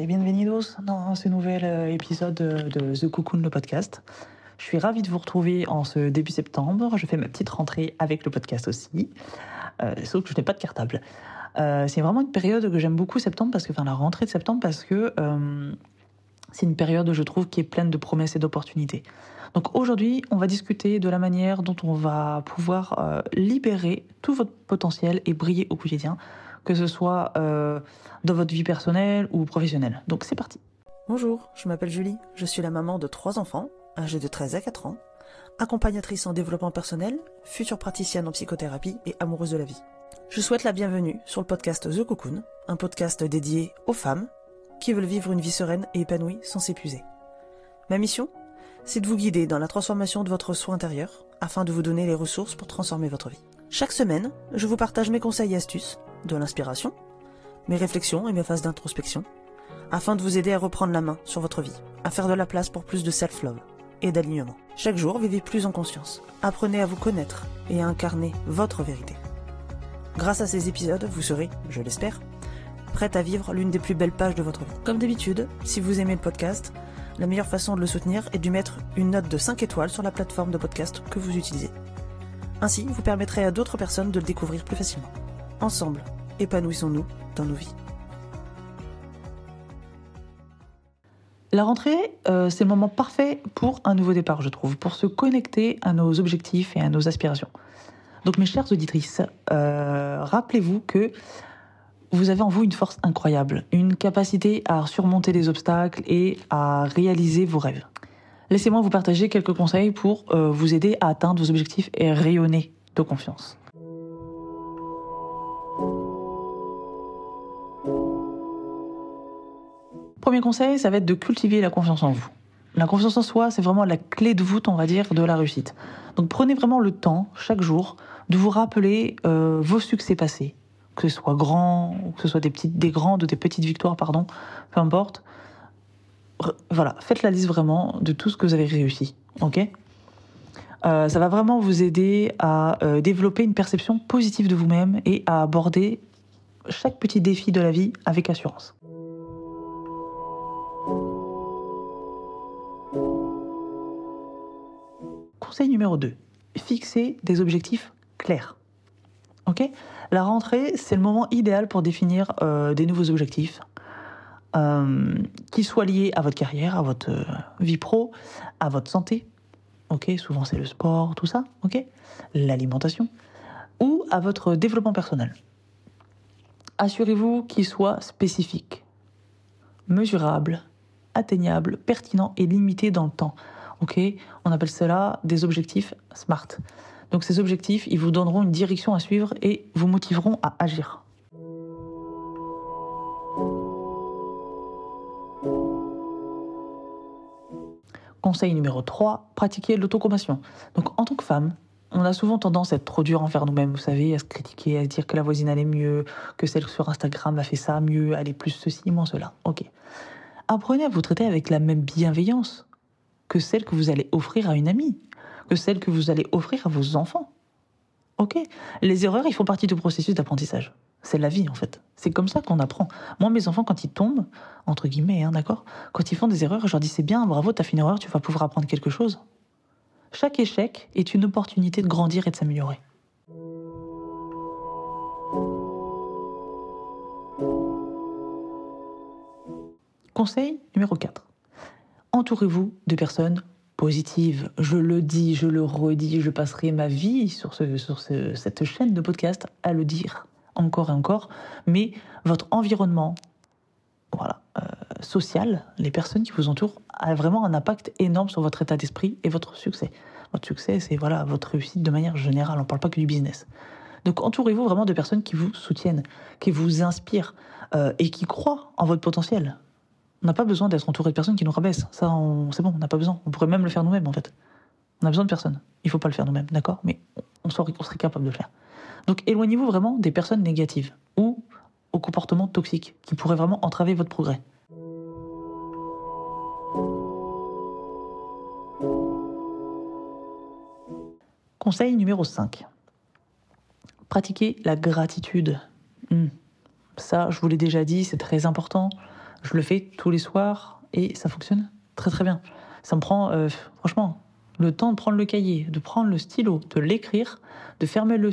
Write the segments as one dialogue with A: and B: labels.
A: Et bienvenidos dans ce nouvel euh, épisode de The Cocoon, le podcast. Je suis ravie de vous retrouver en ce début septembre. Je fais ma petite rentrée avec le podcast aussi, euh, sauf que je n'ai pas de cartable. Euh, c'est vraiment une période que j'aime beaucoup septembre parce que, enfin, la rentrée de septembre parce que c'est une période, je trouve, qui est pleine de promesses et d'opportunités. Donc aujourd'hui, on va discuter de la manière dont on va pouvoir libérer tout votre potentiel et briller au quotidien, que ce soit euh, dans votre vie personnelle ou professionnelle. Donc c'est parti.
B: Bonjour, je m'appelle Julie, je suis la maman de trois enfants, âgés de 13 à 4 ans, accompagnatrice en développement personnel, future praticienne en psychothérapie et amoureuse de la vie. Je souhaite la bienvenue sur le podcast The Cocoon, un podcast dédié aux femmes qui veulent vivre une vie sereine et épanouie sans s'épuiser. Ma mission C'est de vous guider dans la transformation de votre soi intérieur afin de vous donner les ressources pour transformer votre vie. Chaque semaine, je vous partage mes conseils et astuces, de l'inspiration, mes réflexions et mes phases d'introspection, afin de vous aider à reprendre la main sur votre vie, à faire de la place pour plus de self-love et d'alignement. Chaque jour, vivez plus en conscience. Apprenez à vous connaître et à incarner votre vérité. Grâce à ces épisodes, vous serez, je l'espère, prête à vivre l'une des plus belles pages de votre vie. Comme d'habitude, si vous aimez le podcast, la meilleure façon de le soutenir est de mettre une note de 5 étoiles sur la plateforme de podcast que vous utilisez. Ainsi, vous permettrez à d'autres personnes de le découvrir plus facilement. Ensemble, épanouissons-nous dans nos vies.
A: La rentrée, euh, c'est le moment parfait pour un nouveau départ, je trouve, pour se connecter à nos objectifs et à nos aspirations. Donc mes chères auditrices, euh, rappelez-vous que vous avez en vous une force incroyable, une capacité à surmonter les obstacles et à réaliser vos rêves. Laissez-moi vous partager quelques conseils pour euh, vous aider à atteindre vos objectifs et rayonner de confiance. Premier conseil, ça va être de cultiver la confiance en vous. La confiance en soi, c'est vraiment la clé de voûte, on va dire, de la réussite. Donc prenez vraiment le temps, chaque jour, de vous rappeler euh, vos succès passés, que ce soit grand, ou que ce soit des, petites, des grandes ou des petites victoires, pardon, peu importe. Voilà, faites la liste vraiment de tout ce que vous avez réussi, ok? Euh, Ça va vraiment vous aider à euh, développer une perception positive de vous-même et à aborder chaque petit défi de la vie avec assurance. Conseil numéro 2. Fixer des objectifs clairs. Ok? La rentrée, c'est le moment idéal pour définir euh, des nouveaux objectifs euh, qui soient liés à votre carrière, à votre euh, vie pro, à votre santé. Ok? Souvent, c'est le sport, tout ça. L'alimentation. Ou à votre développement personnel. Assurez-vous qu'ils soient spécifiques, mesurables, atteignables, pertinents et limités dans le temps. Ok, on appelle cela des objectifs SMART. Donc ces objectifs, ils vous donneront une direction à suivre et vous motiveront à agir. Conseil numéro 3, pratiquer l'autocompassion. Donc en tant que femme, on a souvent tendance à être trop dur envers nous-mêmes, vous savez, à se critiquer, à se dire que la voisine allait mieux, que celle sur Instagram a fait ça mieux, elle est plus ceci, moins cela. Ok. Apprenez à vous traiter avec la même bienveillance que celle que vous allez offrir à une amie, que celle que vous allez offrir à vos enfants. Ok Les erreurs, ils font partie du processus d'apprentissage. C'est la vie, en fait. C'est comme ça qu'on apprend. Moi, mes enfants, quand ils tombent, entre guillemets, hein, d'accord Quand ils font des erreurs, je leur dis c'est bien, bravo, t'as fait une erreur, tu vas pouvoir apprendre quelque chose. Chaque échec est une opportunité de grandir et de s'améliorer. Conseil numéro 4. Entourez-vous de personnes positives? Je le dis, je le redis, je passerai ma vie sur, ce- sur ce- cette chaîne de podcast à le dire encore et encore. Mais votre environnement euh, social, les personnes qui vous entourent, a vraiment un impact énorme sur votre état d'esprit et votre succès. Votre succès, c'est voilà, votre réussite de manière générale. On ne parle pas que du business. Donc entourez-vous vraiment de personnes qui vous soutiennent, qui vous inspirent euh, et qui croient en votre potentiel. On n'a pas besoin d'être entouré de personnes qui nous rabaissent. Ça, c'est bon, on n'a pas besoin. On pourrait même le faire nous-mêmes, en fait. On a besoin de personne. Il ne faut pas le faire nous-mêmes, d'accord? Mais on serait, on serait capable de le faire. Donc éloignez-vous vraiment des personnes négatives ou au comportement toxique qui pourrait vraiment entraver votre progrès. Conseil numéro 5. Pratiquez la gratitude. Hmm. Ça, je vous l'ai déjà dit, c'est très important. Je le fais tous les soirs et ça fonctionne très très bien. Ça me prend, euh, franchement, le temps de prendre le cahier, de prendre le stylo, de l'écrire, de fermer le,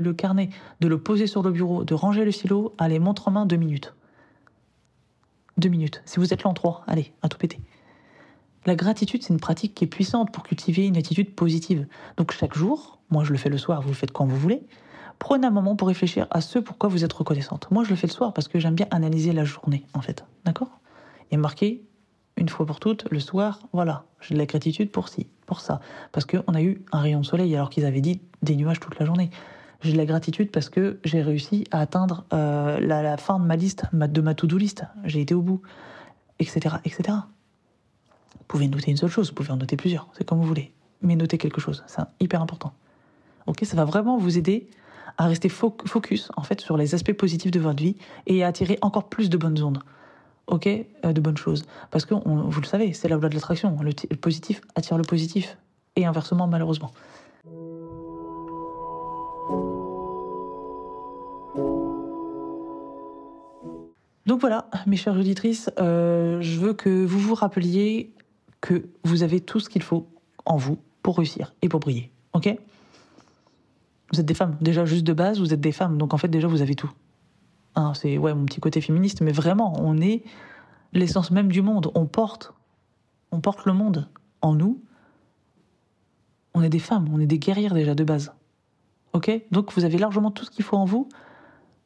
A: le, carnet, de le poser sur le bureau, de ranger le stylo. Allez, montre en main deux minutes. Deux minutes. Si vous êtes là en trois, allez, à tout péter. La gratitude, c'est une pratique qui est puissante pour cultiver une attitude positive. Donc chaque jour, moi je le fais le soir, vous le faites quand vous voulez, prenez un moment pour réfléchir à ce pourquoi vous êtes reconnaissante. Moi je le fais le soir parce que j'aime bien analyser la journée, en fait. D'accord? Et marquer une fois pour toutes, le soir, voilà, j'ai de la gratitude pour ci, pour ça. Parce qu'on a eu un rayon de soleil alors qu'ils avaient dit des nuages toute la journée. J'ai de la gratitude parce que j'ai réussi à atteindre euh, la, fin de ma liste, de ma to-do list. J'ai été au bout, etc., etc. Vous pouvez noter une seule chose, vous pouvez en noter plusieurs, c'est comme vous voulez. Mais notez quelque chose, c'est hyper important. Ok, ça va vraiment vous aider à rester focus en fait sur les aspects positifs de votre vie et à attirer encore plus de bonnes ondes ok, euh, de bonnes choses. Parce que, vous le savez, c'est la loi de l'attraction. Le, positif attire le positif. Et inversement, malheureusement. Donc voilà, mes chères auditrices, euh, je veux que vous vous rappeliez que vous avez tout ce qu'il faut en vous pour réussir et pour briller. Ok? Vous êtes des femmes. Déjà, juste de base, vous êtes des femmes. Donc en fait, déjà, vous avez tout. Hein, c'est ouais, mon petit côté féministe, mais vraiment, on est l'essence même du monde. On porte, on porte le monde en nous. On est des femmes, on est des guerrières déjà de base. Ok? Donc vous avez largement tout ce qu'il faut en vous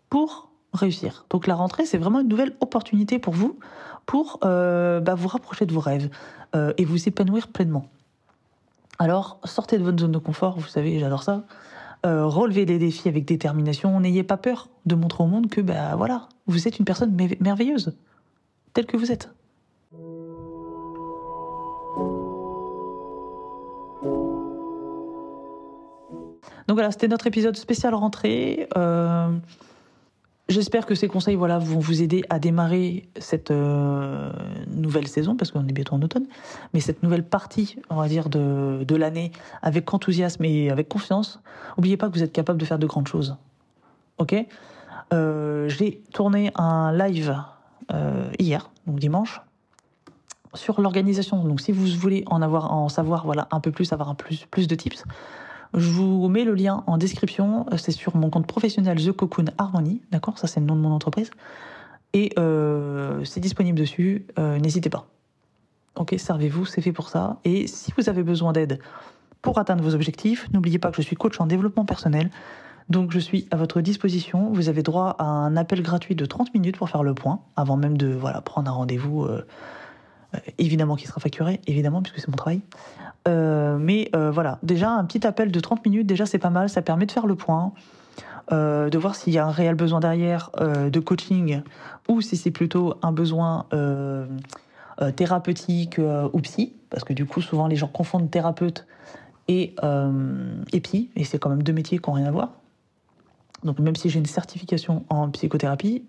A: pour réussir. Donc la rentrée, c'est vraiment une nouvelle opportunité pour vous pour euh, bah, vous rapprocher de vos rêves euh, et vous épanouir pleinement. Alors sortez de votre zone de confort, vous savez, j'adore ça. Euh, relevez les défis avec détermination. N'ayez pas peur de montrer au monde que, bah voilà, vous êtes une personne merveilleuse, telle que vous êtes. Donc voilà, c'était notre épisode spécial rentrée. Euh, J'espère que ces conseils voilà, vont vous aider à démarrer cette euh, nouvelle saison, parce qu'on est bientôt en automne, mais cette nouvelle partie, on va dire, de, de l'année avec enthousiasme et avec confiance. N'oubliez pas que vous êtes capable de faire de grandes choses. Ok? Euh, J'ai tourné un live euh, hier, donc dimanche, sur l'organisation. Donc si vous voulez en avoir, en savoir voilà, un peu plus, avoir un plus, plus de tips, je vous mets le lien en description. Euh, c'est sur mon compte professionnel The Cocoon Harmony. D'accord Ça, c'est le nom de mon entreprise. Et euh, c'est disponible dessus. Euh, n'hésitez pas. Ok, servez-vous, c'est fait pour ça. Et si vous avez besoin d'aide pour atteindre vos objectifs, n'oubliez pas que je suis coach en développement personnel. Donc je suis à votre disposition. Vous avez droit à un appel gratuit de 30 minutes pour faire le point, avant même de voilà, prendre un rendez-vous, évidemment qui sera facturé, évidemment, puisque c'est mon travail. Euh, mais euh, voilà, déjà un petit appel de 30 minutes, déjà c'est pas mal, ça permet de faire le point, euh, de voir s'il y a un réel besoin derrière de coaching ou si c'est plutôt un besoin thérapeutique ou psy, parce que du coup souvent les gens confondent thérapeute et, et psy, et c'est quand même deux métiers qui n'ont rien à voir. Donc même si j'ai une certification en psychothérapie,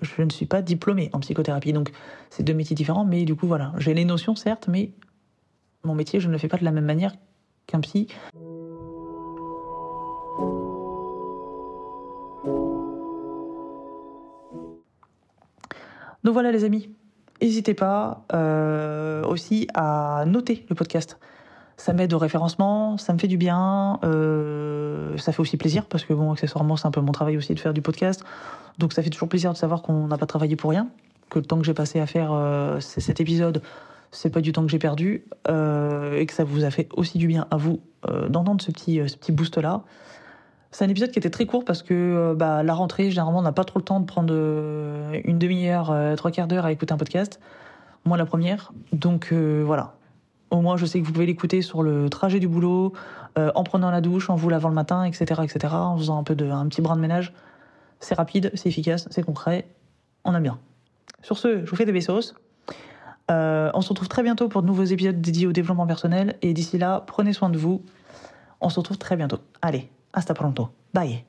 A: je ne suis pas diplômée en psychothérapie. Donc c'est deux métiers différents, mais du coup voilà, j'ai les notions certes, mais mon métier, je ne le fais pas de la même manière qu'un psy. Donc voilà les amis, n'hésitez pas euh, aussi à noter le podcast. Ça m'aide au référencement, ça me fait du bien, euh, ça fait aussi plaisir parce que bon, accessoirement, c'est un peu mon travail aussi de faire du podcast. Donc ça fait toujours plaisir de savoir qu'on n'a pas travaillé pour rien, que le temps que j'ai passé à faire euh, cet épisode, c'est pas du temps que j'ai perdu euh, et que ça vous a fait aussi du bien à vous euh, d'entendre ce petit, euh, ce petit boost-là. C'est un épisode qui était très court parce que bah, la rentrée, généralement, on n'a pas trop le temps de prendre une demi-heure, trois quarts d'heure à écouter un podcast. Moi, la première. Donc voilà. Au moins, je sais que vous pouvez l'écouter sur le trajet du boulot, en prenant la douche, en vous lavant le matin, etc., etc., en faisant un peu de, un petit brin de ménage. C'est rapide, c'est efficace, c'est concret. On aime bien. Sur ce, je vous fais des bessos. Euh, on se retrouve très bientôt pour de nouveaux épisodes dédiés au développement personnel. Et d'ici là, prenez soin de vous. On se retrouve très bientôt. Allez, hasta pronto. Bye.